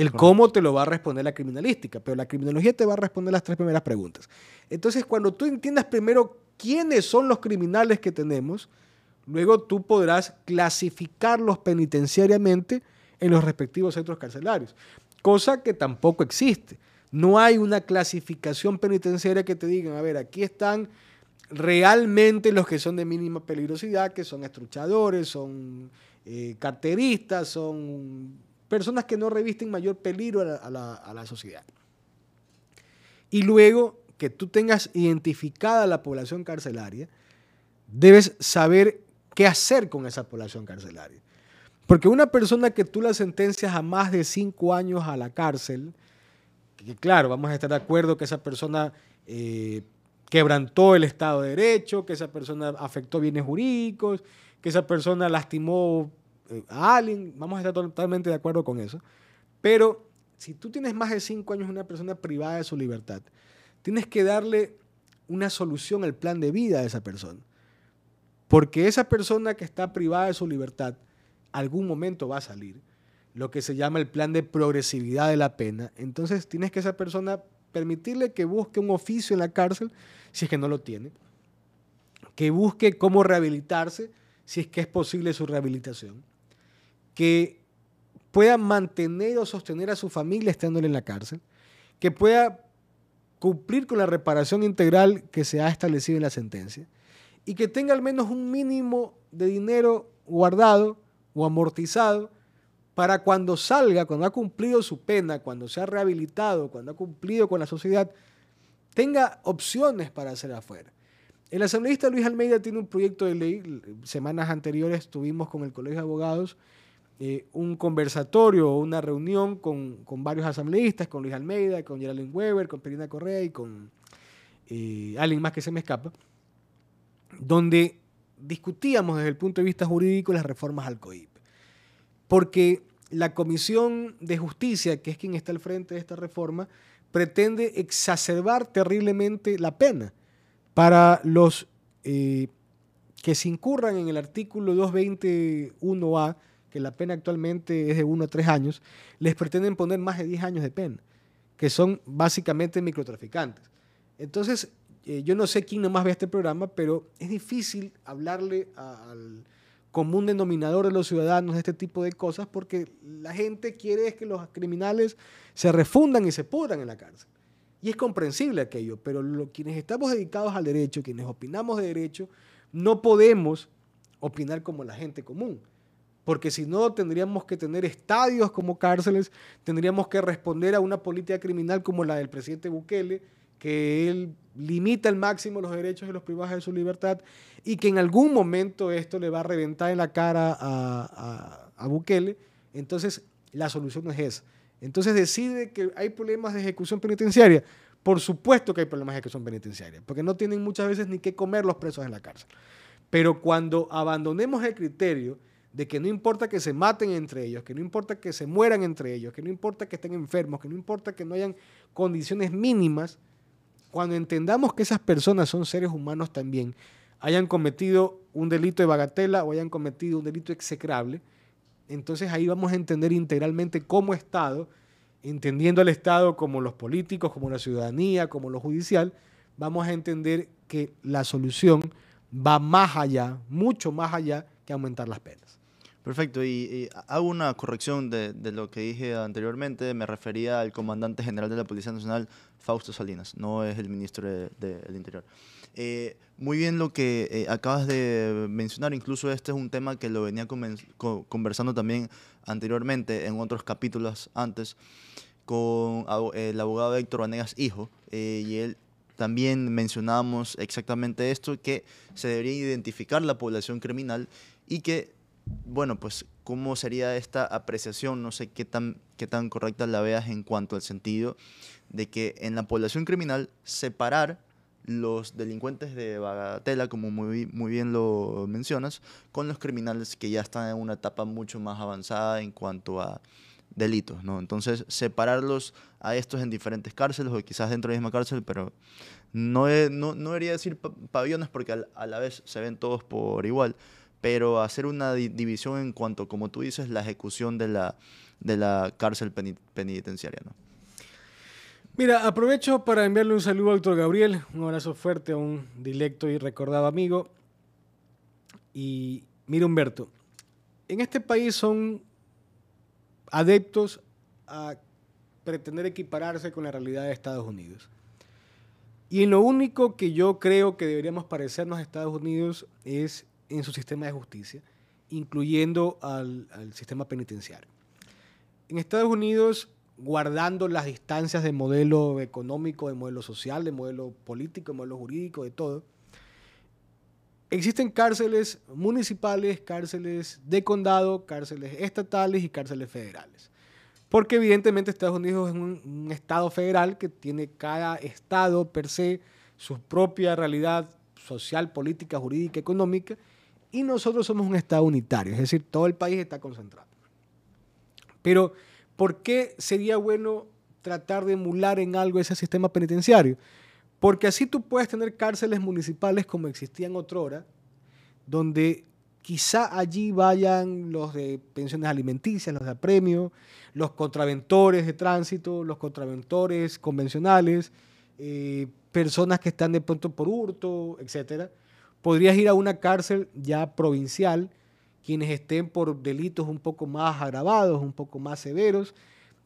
El cómo te lo va a responder la criminalística, pero la criminología te va a responder las tres primeras preguntas. Entonces, cuando tú entiendas primero quiénes son los criminales que tenemos, luego tú podrás clasificarlos penitenciariamente en los respectivos centros carcelarios, cosa que tampoco existe. No hay una clasificación penitenciaria que te digan, a ver, aquí están realmente los que son de mínima peligrosidad, que son estruchadores, son eh, carteristas, son personas que no revisten mayor peligro a la, sociedad. Y luego que tú tengas identificada la población carcelaria, debes saber qué hacer con esa población carcelaria. Porque una persona que tú la sentencias a más de cinco años a la cárcel, que claro, vamos a estar de acuerdo que esa persona eh, quebrantó el Estado de Derecho, que esa persona afectó bienes jurídicos, que esa persona lastimó a alguien. Vamos a estar totalmente de acuerdo con eso. Pero si tú tienes más de cinco años una persona privada de su libertad, tienes que darle una solución al plan de vida de esa persona. Porque esa persona que está privada de su libertad, algún momento va a salir. Lo que se llama el plan de progresividad de la pena. Entonces tienes que esa persona permitirle que busque un oficio en la cárcel si es que no lo tiene, que busque cómo rehabilitarse si es que es posible su rehabilitación, que pueda mantener o sostener a su familia estándole en la cárcel, que pueda cumplir con la reparación integral que se ha establecido en la sentencia y que tenga al menos un mínimo de dinero guardado o amortizado para cuando salga, cuando ha cumplido su pena, cuando se ha rehabilitado, cuando ha cumplido con la sociedad, tenga opciones para hacer afuera. El asambleísta Luis Almeida tiene un proyecto de ley. Semanas anteriores tuvimos con el Colegio de Abogados eh, un conversatorio, una reunión con, varios asambleístas, con Luis Almeida, con Geraldine Weber, con Perina Correa y con eh, alguien más que se me escapa, donde discutíamos desde el punto de vista jurídico las reformas al COIP. Porque la Comisión de Justicia, que es quien está al frente de esta reforma, pretende exacerbar terriblemente la pena para los eh, que se incurran en el artículo 221A, que la pena actualmente es de 1 a 3 años, les pretenden poner más de 10 años de pena, que son básicamente microtraficantes. Entonces, eh, yo no sé quién nomás ve este programa, pero es difícil hablarle al común denominador de los ciudadanos de este tipo de cosas porque la gente quiere que los criminales se refundan y se pudran en la cárcel. Y es comprensible aquello, pero quienes estamos dedicados al derecho, quienes opinamos de derecho, no podemos opinar como la gente común. Porque si no, tendríamos que tener estadios como cárceles, tendríamos que responder a una política criminal como la del presidente Bukele, que él limita al máximo los derechos de los privados de su libertad y que en algún momento esto le va a reventar en la cara a, a, Bukele. Entonces, la solución es esa. Entonces decide que hay problemas de ejecución penitenciaria. Por supuesto que hay problemas de ejecución penitenciaria, porque no tienen muchas veces ni qué comer los presos en la cárcel. Pero cuando abandonemos el criterio de que no importa que se maten entre ellos, que no importa que se mueran entre ellos, que no importa que estén enfermos, que no importa que no hayan condiciones mínimas, cuando entendamos que esas personas son seres humanos también, hayan cometido un delito de bagatela o hayan cometido un delito execrable, entonces ahí vamos a entender integralmente como Estado, entendiendo al Estado como los políticos, como la ciudadanía, como lo judicial, vamos a entender que la solución va más allá, mucho más allá que aumentar las penas. Perfecto, y, hago una corrección de, lo que dije anteriormente, me refería al comandante general de la Policía Nacional, Fausto Salinas, no es el ministro del Interior. Eh, muy bien lo que eh, acabas de mencionar, incluso este es un tema que lo venía conversando también anteriormente en otros capítulos antes con el abogado Héctor Vanegas Hijo, eh, y él también mencionábamos exactamente esto, que se debería identificar la población criminal y que bueno, pues cómo sería esta apreciación, no sé qué tan, qué tan correcta la veas en cuanto al sentido de que en la población criminal separar los delincuentes de bagatela, como muy, muy bien lo mencionas, con los criminales que ya están en una etapa mucho más avanzada en cuanto a delitos, ¿no? Entonces, separarlos a estos en diferentes cárceles o quizás dentro de la misma cárcel, pero no, no, no debería decir pabellones porque a la vez se ven todos por igual, pero hacer una división en cuanto, como tú dices, la ejecución de la, de la cárcel penitenciaria. ¿no? Mira, aprovecho para enviarle un saludo al doctor Gabriel, un abrazo fuerte a un directo y recordado amigo. Y mira, Humberto, en este país son adeptos a pretender equipararse con la realidad de Estados Unidos. Y en lo único que yo creo que deberíamos parecernos a Estados Unidos es en su sistema de justicia, incluyendo al, sistema penitenciario. En Estados Unidos, guardando las distancias de modelo económico, de modelo social, de modelo político, de modelo jurídico, de todo, existen cárceles municipales, cárceles de condado, cárceles estatales y cárceles federales. Porque evidentemente Estados Unidos es un, un, estado federal que tiene cada estado per se su propia realidad social, política, jurídica, económica, y nosotros somos un Estado unitario, es decir, todo el país está concentrado. Pero, ¿por qué sería bueno tratar de emular en algo ese sistema penitenciario? Porque así tú puedes tener cárceles municipales como existían otrora, donde quizá allí vayan los de pensiones alimenticias, los de apremio, los contraventores de tránsito, los contraventores convencionales, eh, personas que están de pronto por hurto, etcétera podrías ir a una cárcel ya provincial, quienes estén por delitos un poco más agravados, un poco más severos,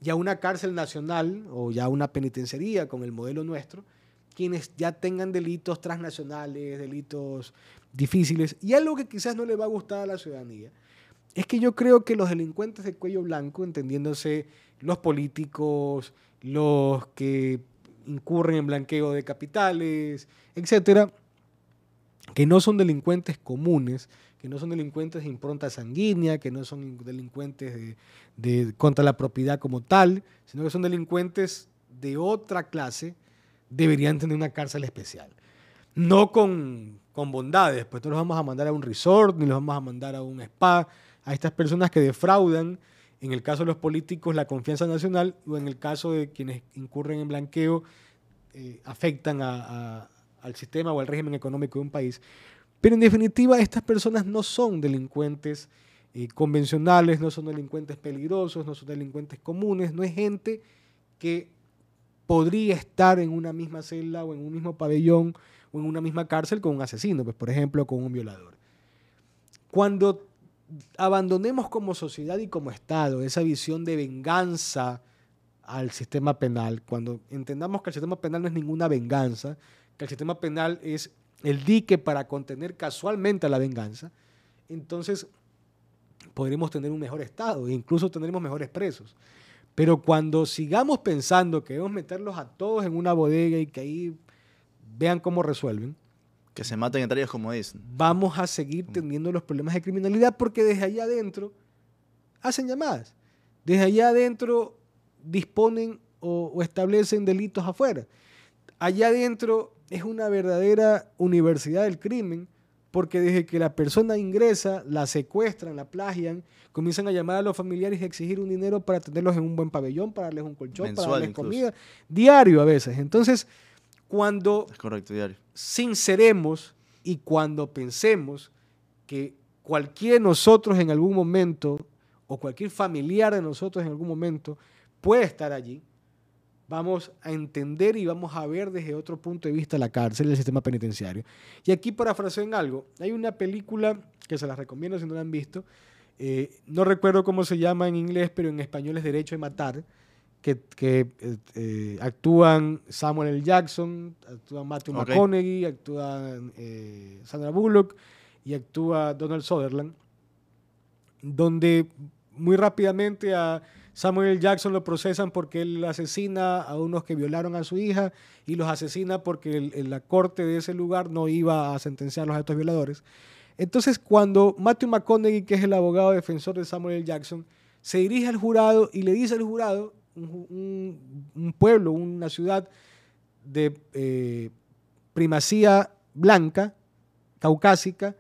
y a una cárcel nacional o ya una penitenciaría con el modelo nuestro, quienes ya tengan delitos transnacionales, delitos difíciles. Y algo que quizás no le va a gustar a la ciudadanía es que yo creo que los delincuentes de cuello blanco, entendiéndose los políticos, los que incurren en blanqueo de capitales, etcétera, que no son delincuentes comunes, que no son delincuentes de impronta sanguínea, que no son delincuentes de, contra la propiedad como tal, sino que son delincuentes de otra clase, deberían tener una cárcel especial. No con, con bondades, pues no los vamos a mandar a un resort, ni los vamos a mandar a un spa, a estas personas que defraudan, en el caso de los políticos, la confianza nacional, o en el caso de quienes incurren en blanqueo, eh, afectan al sistema o al régimen económico de un país. Pero en definitiva, estas personas no son delincuentes eh, convencionales, no son delincuentes peligrosos, no son delincuentes comunes, no es gente que podría estar en una misma celda o en un mismo pabellón o en una misma cárcel con un asesino, pues por ejemplo con un violador. Cuando abandonemos como sociedad y como Estado esa visión de venganza al sistema penal, cuando entendamos que el sistema penal no es ninguna venganza, que el sistema penal es el dique para contener casualmente a la venganza, entonces podremos tener un mejor Estado e incluso tendremos mejores presos. Pero cuando sigamos pensando que debemos meterlos a todos en una bodega y que ahí vean cómo resuelven, que se maten entre ellos como dicen. Vamos a seguir teniendo los problemas de criminalidad porque desde allá adentro hacen llamadas. Desde allá adentro disponen o, o establecen delitos afuera. Allá adentro es una verdadera universidad del crimen, porque desde que la persona ingresa, la secuestran, la plagian, comienzan a llamar a los familiares y a exigir un dinero para tenerlos en un buen pabellón, para darles un colchón, para darles comida, diario a veces. Entonces, cuando sinceremos y cuando pensemos que cualquier de nosotros en algún momento, o cualquier familiar de nosotros en algún momento, puede estar allí, vamos a entender y vamos a ver desde otro punto de vista la cárcel y el sistema penitenciario. Y aquí parafraseo en algo, hay una película que se las recomiendo si no la han visto, eh, no recuerdo cómo se llama en inglés, pero en español es Derecho de Matar, que, eh, eh, actúan Samuel L. Jackson, actúa Matthew McConaughey, actúa Sandra Bullock y actúa Donald Sutherland, donde muy rápidamente a Samuel Jackson lo procesan porque él asesina a unos que violaron a su hija y los asesina porque la corte de ese lugar no iba a sentenciarlos a estos violadores. Entonces, cuando Matthew McConaughey, que es el abogado defensor de Samuel. Jackson, se dirige al jurado y le dice al jurado, un, pueblo, una ciudad de eh, primacía blanca, caucásica,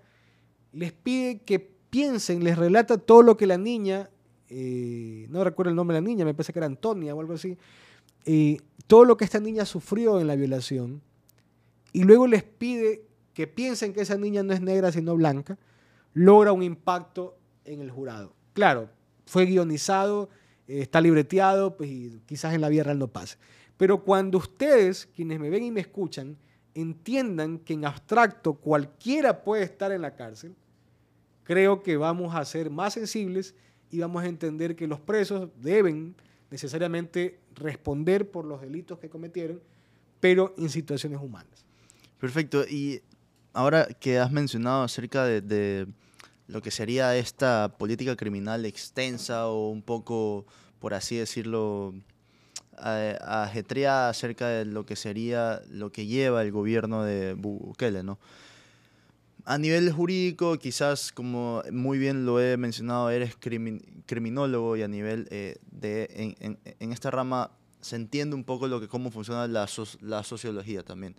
les pide que piensen, les relata todo lo que la niña eh, no recuerdo el nombre de la niña, me parece que era Antonia o algo así, y todo lo que esta niña sufrió en la violación, y luego les pide que piensen que esa niña no es negra sino blanca, logra un impacto en el jurado. Claro, fue guionizado, eh, está libreteado, pues y quizás en la vida real no pase. Pero cuando ustedes, quienes me ven y me escuchan, entiendan que en abstracto cualquiera puede estar en la cárcel, creo que vamos a ser más sensibles y vamos a entender que los presos deben necesariamente responder por los delitos que cometieron, pero en situaciones humanas. Perfecto. Y ahora que has mencionado acerca de, lo que sería esta política criminal extensa o un poco, por así decirlo, ajetreada acerca de lo que sería lo que lleva el gobierno de Bukele, ¿no? A nivel jurídico, quizás como muy bien lo he mencionado, eres criminólogo y a nivel eh, de, en, esta rama se entiende un poco lo que, cómo funciona la, la sociología también.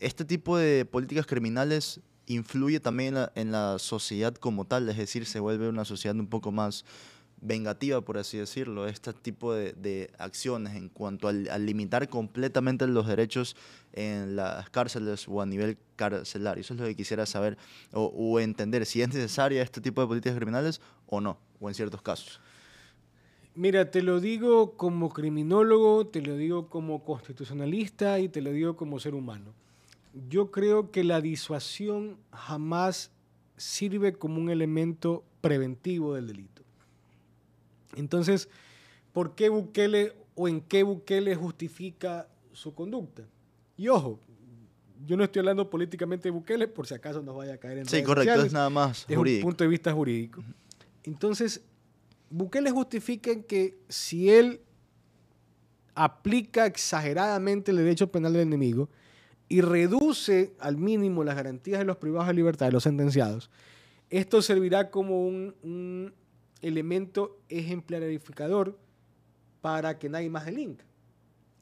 Este tipo de políticas criminales influye también en la, sociedad como tal, es decir, se vuelve una sociedad un poco más vengativa, por así decirlo, este tipo de, acciones en cuanto al, limitar completamente los derechos en las cárceles o a nivel carcelario. Eso es lo que quisiera saber o, entender, si es necesaria este tipo de políticas criminales o no, o en ciertos casos. Mira, te lo digo como criminólogo, te lo digo como constitucionalista y te lo digo como ser humano. Yo creo que la disuasión jamás sirve como un elemento preventivo del delito. Entonces, ¿por qué Bukele o en qué Bukele justifica su conducta? Y ojo, yo no estoy hablando políticamente de Bukele, por si acaso nos vaya a caer en Sí, correcto, es nada más es un punto de vista jurídico. Entonces, Bukele justifica que si él aplica exageradamente el derecho penal del enemigo y reduce al mínimo las garantías de los privados de libertad de los sentenciados, esto servirá como un, un elemento ejemplarificador para que nadie más delinca.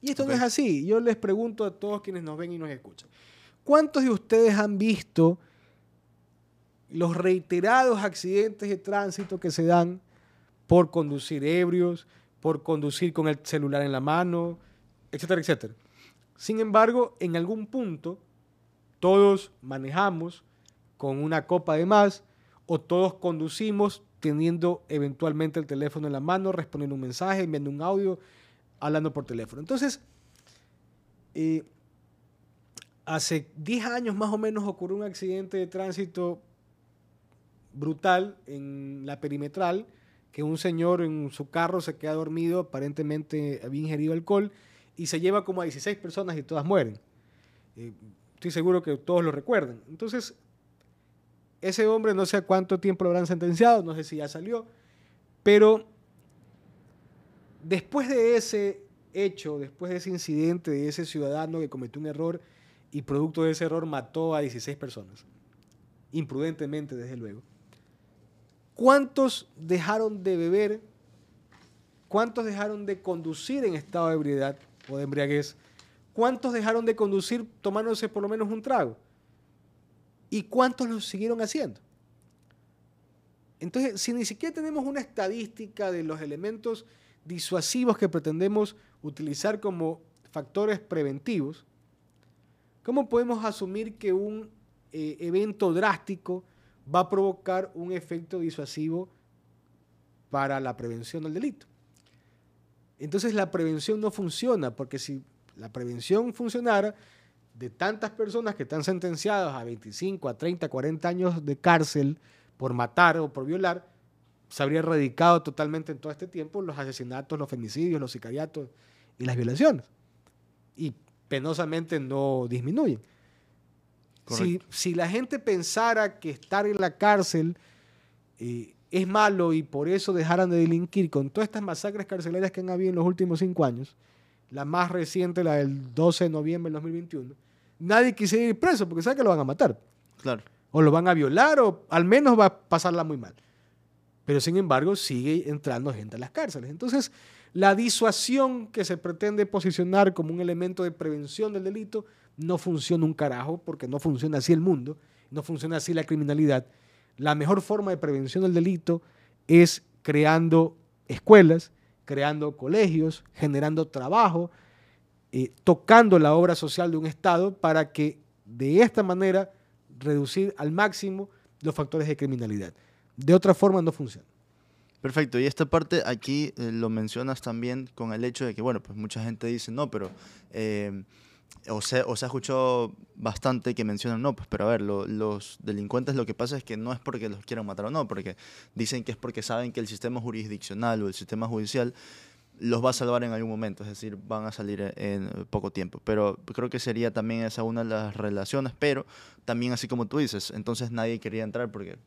Y esto no es así. Yo les pregunto a todos quienes nos ven y nos escuchan. ¿Cuántos de ustedes han visto los reiterados accidentes de tránsito que se dan por conducir ebrios, por conducir con el celular en la mano, etcétera, etcétera? Sin embargo, en algún punto todos manejamos con una copa de más o todos conducimos teniendo eventualmente el teléfono en la mano, respondiendo un mensaje, enviando un audio, hablando por teléfono. Entonces, eh, hace 10 años más o menos ocurrió un accidente de tránsito brutal en la perimetral, que un señor en su carro se queda dormido, aparentemente había ingerido alcohol, y se lleva como a 16 personas y todas mueren. Eh, estoy seguro que todos lo recuerdan. Entonces, ese hombre no sé a cuánto tiempo lo habrán sentenciado, no sé si ya salió, pero después de ese hecho, después de ese incidente, de ese ciudadano que cometió un error y producto de ese error mató a 16 personas, imprudentemente desde luego, ¿cuántos dejaron de beber? ¿Cuántos dejaron de conducir en estado de ebriedad o de embriaguez? ¿Cuántos dejaron de conducir tomándose por lo menos un trago? ¿Y cuántos lo siguieron haciendo? Entonces, si ni siquiera tenemos una estadística de los elementos disuasivos que pretendemos utilizar como factores preventivos, ¿cómo podemos asumir que un eh, evento drástico va a provocar un efecto disuasivo para la prevención del delito? Entonces la prevención no funciona, porque si la prevención funcionara, de tantas personas que están sentenciadas a 25, a 30, 40 años de cárcel por matar o por violar, se habría erradicado totalmente en todo este tiempo los asesinatos, los femicidios, los sicariatos y las violaciones. Y penosamente no disminuyen. Si, si, la gente pensara que estar en la cárcel eh, es malo y por eso dejaran de delinquir con todas estas masacres carcelarias que han habido en los últimos cinco años, la más reciente, la del 12 de noviembre del 2021, nadie quisiera ir preso porque sabe que lo van a matar. Claro. O lo van a violar o al menos va a pasarla muy mal pero sin embargo sigue entrando gente a las cárceles. Entonces, la disuasión que se pretende posicionar como un elemento de prevención del delito no funciona un carajo porque no funciona así el mundo, no funciona así la criminalidad. La mejor forma de prevención del delito es creando escuelas, creando colegios, generando trabajo, eh, tocando la obra social de un Estado para que de esta manera reducir al máximo los factores de criminalidad. De otra forma no funciona. Perfecto, y esta parte aquí eh, lo mencionas también con el hecho de que, bueno, pues mucha gente dice, no, pero, eh, o, se, o se ha escuchado bastante que mencionan, no, pues, pero a ver, los delincuentes lo que pasa es que no es porque los quieran matar o no, porque dicen que es porque saben que el sistema jurisdiccional o el sistema judicial los va a salvar en algún momento, es decir, van a salir en poco tiempo. Pero creo que sería también esa una de las relaciones, pero también así como tú dices, entonces nadie quería entrar porque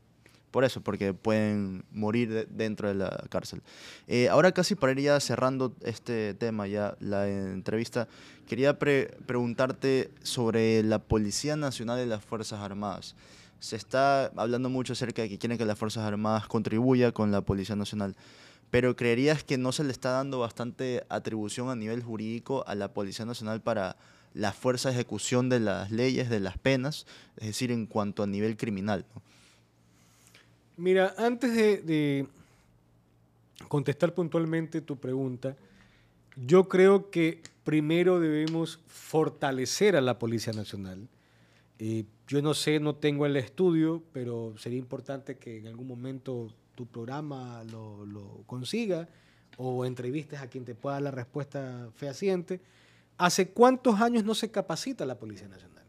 por eso, porque pueden morir dentro de la cárcel. Eh, ahora casi para ir ya cerrando este tema, ya la entrevista, quería preguntarte sobre la Policía Nacional y las Fuerzas Armadas. Se está hablando mucho acerca de que quieren que las Fuerzas Armadas contribuya con la Policía Nacional, pero ¿creerías que no se le está dando bastante atribución a nivel jurídico a la Policía Nacional para la fuerza de ejecución de las leyes, de las penas, es decir, en cuanto a nivel criminal? Mira, antes de, contestar puntualmente tu pregunta, yo creo que primero debemos fortalecer a la Policía Nacional. Eh, yo no sé, no tengo el estudio, pero sería importante que en algún momento tu programa lo, consiga o entrevistes a quien te pueda dar la respuesta fehaciente. ¿Hace cuántos años no se capacita la Policía Nacional?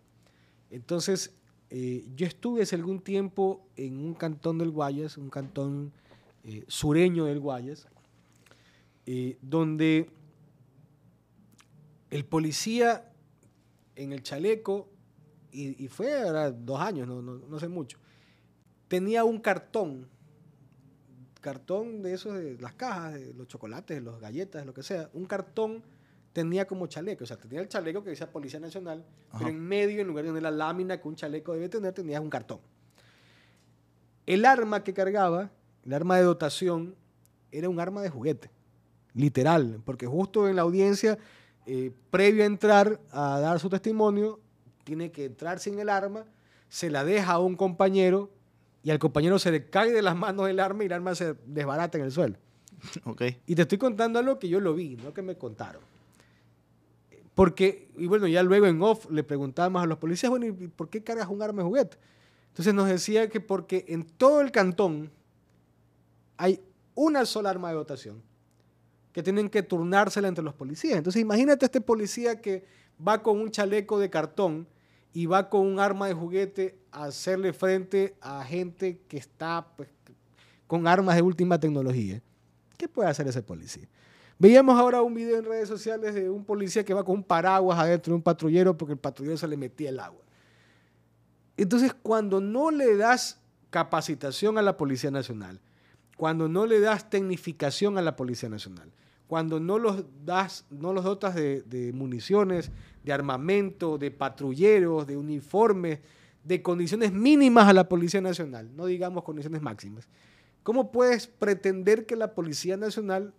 Entonces, eh, yo estuve hace algún tiempo en un cantón del Guayas, un cantón eh, sureño del Guayas, eh, donde el policía en el chaleco, y, fue ahora dos años, no, no, no sé mucho, tenía un cartón cartón de esos, de las cajas, de los chocolates, de los galletas, lo que sea, un cartón tenía como chaleco. O sea, tenía el chaleco que decía Policía Nacional, pero en medio, en lugar de tener la lámina que un chaleco debe tener, tenías un cartón. El arma que cargaba, el arma de dotación, era un arma de juguete, literal, porque justo en la audiencia, eh, previo a entrar a dar su testimonio, tiene que entrar sin el arma, se la deja a un compañero y al compañero se le cae de las manos el arma y el arma se desbarata en el suelo. Okay. Y te estoy contando algo que yo lo vi, no que me contaron. Porque, y bueno, ya luego en off le preguntábamos a los policías, bueno, ¿y por qué cargas un arma de juguete? Entonces nos decía que porque en todo el cantón hay una sola arma de dotación que tienen que turnársela entre los policías. Entonces imagínate este policía que va con un chaleco de cartón y va con un arma de juguete a hacerle frente a gente que está pues, con armas de última tecnología. ¿Qué puede hacer ese policía? Veíamos ahora un video en redes sociales de un policía que va con un paraguas adentro de un patrullero porque el patrullero se le metía el agua. Entonces, cuando no le das capacitación a la Policía Nacional, cuando no le das tecnificación a la Policía Nacional, cuando no los das, no los dotas de, municiones, de armamento, de patrulleros, de uniformes, de condiciones mínimas a la Policía Nacional, no digamos condiciones máximas. ¿Cómo puedes pretender que la Policía Nacional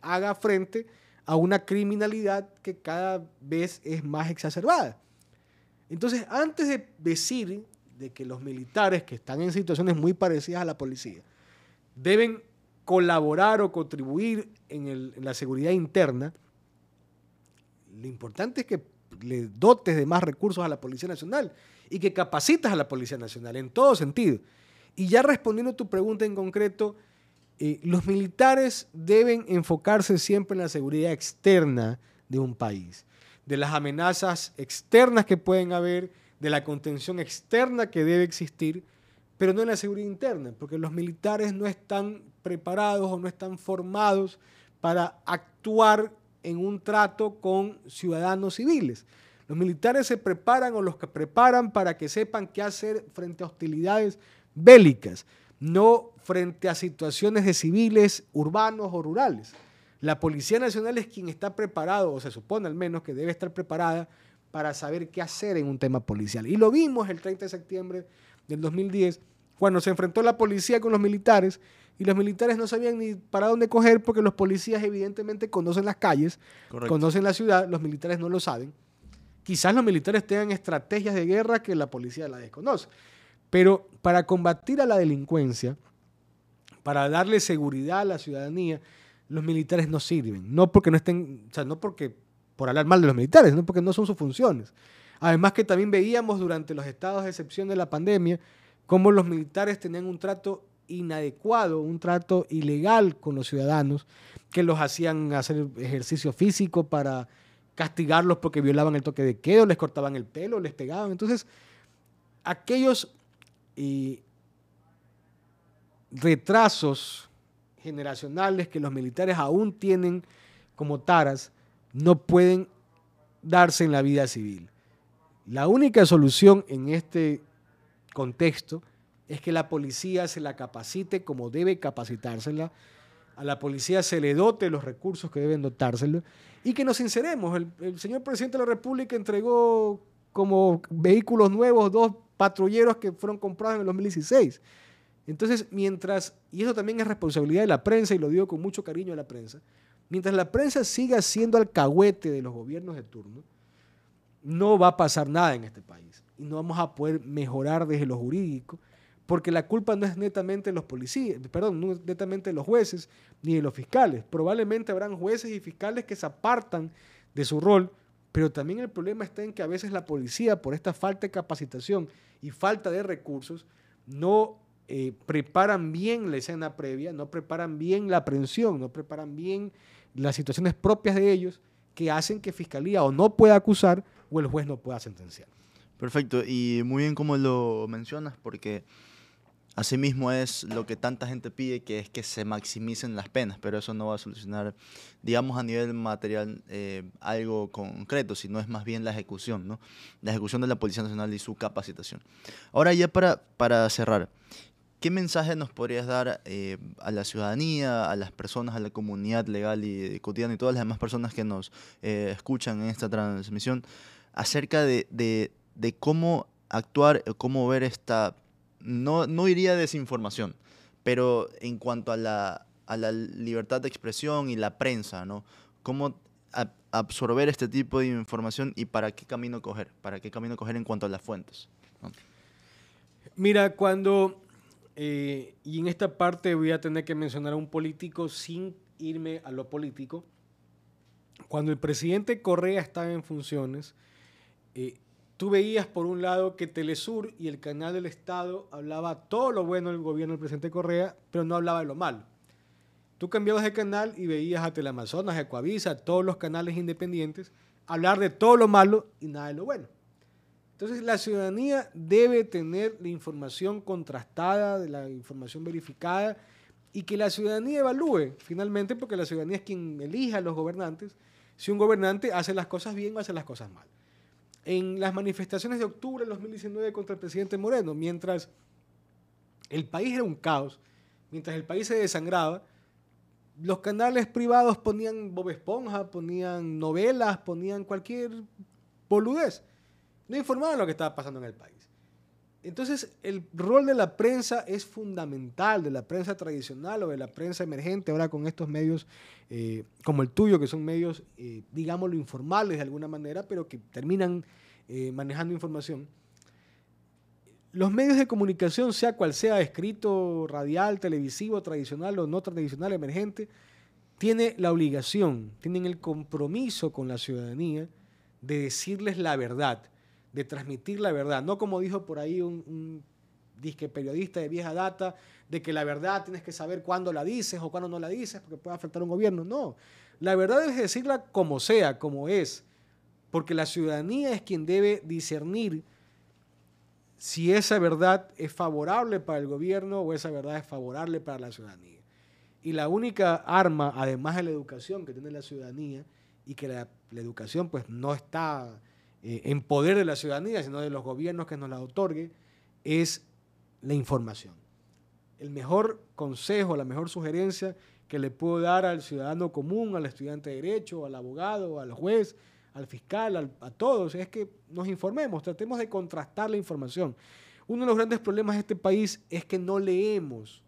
haga frente a una criminalidad que cada vez es más exacerbada? Entonces, antes de decir de que los militares que están en situaciones muy parecidas a la policía deben colaborar o contribuir en, la seguridad interna, lo importante es que le dotes de más recursos a la Policía Nacional y que capacitas a la Policía Nacional en todo sentido. Y ya respondiendo a tu pregunta en concreto, eh, los militares deben enfocarse siempre en la seguridad externa de un país, de las amenazas externas que pueden haber, de la contención externa que debe existir, pero no en la seguridad interna, porque los militares no están preparados o no están formados para actuar en un trato con ciudadanos civiles. Los militares se preparan o los que preparan para que sepan qué hacer frente a hostilidades bélicas, no frente a situaciones de civiles urbanos o rurales. La Policía Nacional es quien está preparado, o se supone al menos que debe estar preparada para saber qué hacer en un tema policial. Y lo vimos el 30 de septiembre del 2010, cuando se enfrentó la policía con los militares y los militares no sabían ni para dónde coger porque los policías evidentemente conocen las calles, Correcto. conocen la ciudad, los militares no lo saben. Quizás los militares tengan estrategias de guerra que la policía la desconoce. Pero para combatir a la delincuencia, para darle seguridad a la ciudadanía, los militares no sirven. No porque no estén, o sea, no porque por hablar mal de los militares, no porque no son sus funciones. Además que también veíamos durante los estados de excepción de la pandemia cómo los militares tenían un trato inadecuado, un trato ilegal con los ciudadanos, que los hacían hacer ejercicio físico para castigarlos porque violaban el toque de quedo, les cortaban el pelo, les pegaban. Entonces, aquellos retrasos generacionales que los militares aún tienen como taras no pueden darse en la vida civil. La única solución en este contexto es que la policía se la capacite como debe capacitársela, a la policía se le dote los recursos que deben dotárselo y que nos sinceremos. El, el, señor presidente de la República entregó como vehículos nuevos dos patrulleros que fueron comprados en el 2016. Entonces, mientras, y eso también es responsabilidad de la prensa, y lo digo con mucho cariño a la prensa, mientras la prensa siga siendo alcahuete de los gobiernos de turno, no va a pasar nada en este país. Y no vamos a poder mejorar desde lo jurídico, porque la culpa no es netamente de los policías, perdón, no es netamente los jueces ni de los fiscales. Probablemente habrán jueces y fiscales que se apartan de su rol, pero también el problema está en que a veces la policía, por esta falta de capacitación y falta de recursos, no eh, preparan bien la escena previa, no preparan bien la aprehensión, no preparan bien las situaciones propias de ellos que hacen que Fiscalía o no pueda acusar o el juez no pueda sentenciar. Perfecto, y muy bien como lo mencionas, porque Asimismo es lo que tanta gente pide, que es que se maximicen las penas, pero eso no va a solucionar, digamos, a nivel material eh, algo concreto, sino es más bien la ejecución, ¿no? La ejecución de la Policía Nacional y su capacitación. Ahora ya para, para cerrar, ¿qué mensaje nos podrías dar eh, a la ciudadanía, a las personas, a la comunidad legal y cotidiana y todas las demás personas que nos eh, escuchan en esta transmisión acerca de, de, cómo actuar, cómo ver esta, no, no iría desinformación, pero en cuanto a la, a la libertad de expresión y la prensa, ¿no? ¿Cómo absorber este tipo de información y para qué camino coger? ¿Para qué camino coger en cuanto a las fuentes? Mira, cuando, eh, y en esta parte voy a tener que mencionar a un político sin irme a lo político, cuando el presidente Correa estaba en funciones, eh, tú veías por un lado que Telesur y el canal del Estado hablaba todo lo bueno del gobierno del presidente Correa, pero no hablaba de lo malo. Tú cambiabas de canal y veías a Teleamazonas, a Coavisa, todos los canales independientes, hablar de todo lo malo y nada de lo bueno. Entonces la ciudadanía debe tener la información contrastada, de la información verificada y que la ciudadanía evalúe finalmente, porque la ciudadanía es quien elige a los gobernantes, si un gobernante hace las cosas bien o hace las cosas mal. En las manifestaciones de octubre del 2019 contra el presidente Moreno, mientras el país era un caos, mientras el país se desangraba, los canales privados ponían Bob Esponja, ponían novelas, ponían cualquier boludez. No informaban lo que estaba pasando en el país. Entonces, el rol de la prensa es fundamental, de la prensa tradicional o de la prensa emergente, ahora con estos medios eh, como el tuyo, que son medios, eh, digámoslo, informales de alguna manera, pero que terminan eh, manejando información. Los medios de comunicación, sea cual sea, escrito, radial, televisivo, tradicional o no tradicional, emergente, tiene la obligación, tienen el compromiso con la ciudadanía de decirles la verdad, de transmitir la verdad. No como dijo por ahí un, disque periodista de vieja data, de que la verdad tienes que saber cuándo la dices o cuándo no la dices, porque puede afectar a un gobierno. No, la verdad es decirla como sea, como es, porque la ciudadanía es quien debe discernir si esa verdad es favorable para el gobierno o esa verdad es favorable para la ciudadanía. Y la única arma, además de la educación que tiene la ciudadanía, y que la, educación pues no está eh, en poder de la ciudadanía, sino de los gobiernos que nos la otorguen, es la información. El mejor consejo, la mejor sugerencia que le puedo dar al ciudadano común, al estudiante de derecho, al abogado, al juez, al fiscal, a todos, es que nos informemos, tratemos de contrastar la información. Uno de los grandes problemas de este país es que no leemos,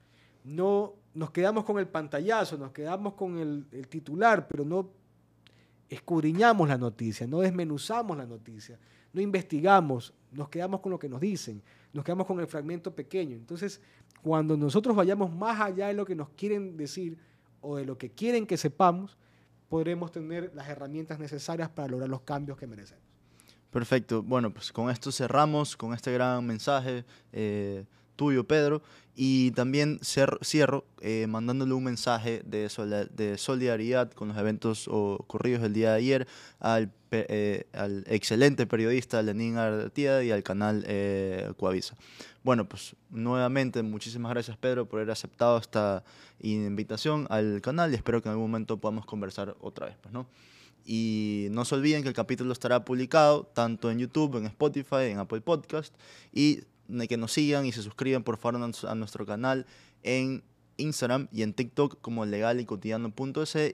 no nos quedamos con el pantallazo, nos quedamos con el titular, pero no escudriñamos la noticia, no desmenuzamos la noticia, no investigamos, nos quedamos con lo que nos dicen, nos quedamos con el fragmento pequeño. Entonces, cuando nosotros vayamos más allá de lo que nos quieren decir o de lo que quieren que sepamos, podremos tener las herramientas necesarias para lograr los cambios que merecemos. Perfecto. Bueno, pues con esto cerramos, con este gran mensaje eh, tuyo, Pedro. Y también cierro eh, mandándole un mensaje de, de, solidaridad con los eventos ocurridos el día de ayer al, eh, al excelente periodista Lenín Artieda y al canal eh, Coavisa. Bueno, pues nuevamente muchísimas gracias Pedro por haber aceptado esta invitación al canal y espero que en algún momento podamos conversar otra vez. Pues, ¿no? Y no se olviden que el capítulo estará publicado tanto en YouTube, en Spotify, en Apple Podcast y que nos sigan y se suscriban por favor a nuestro canal en Instagram y en TikTok como legal y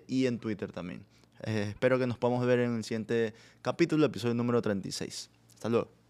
y en Twitter también. Eh, espero que nos podamos ver en el siguiente capítulo, episodio número 36. Hasta luego.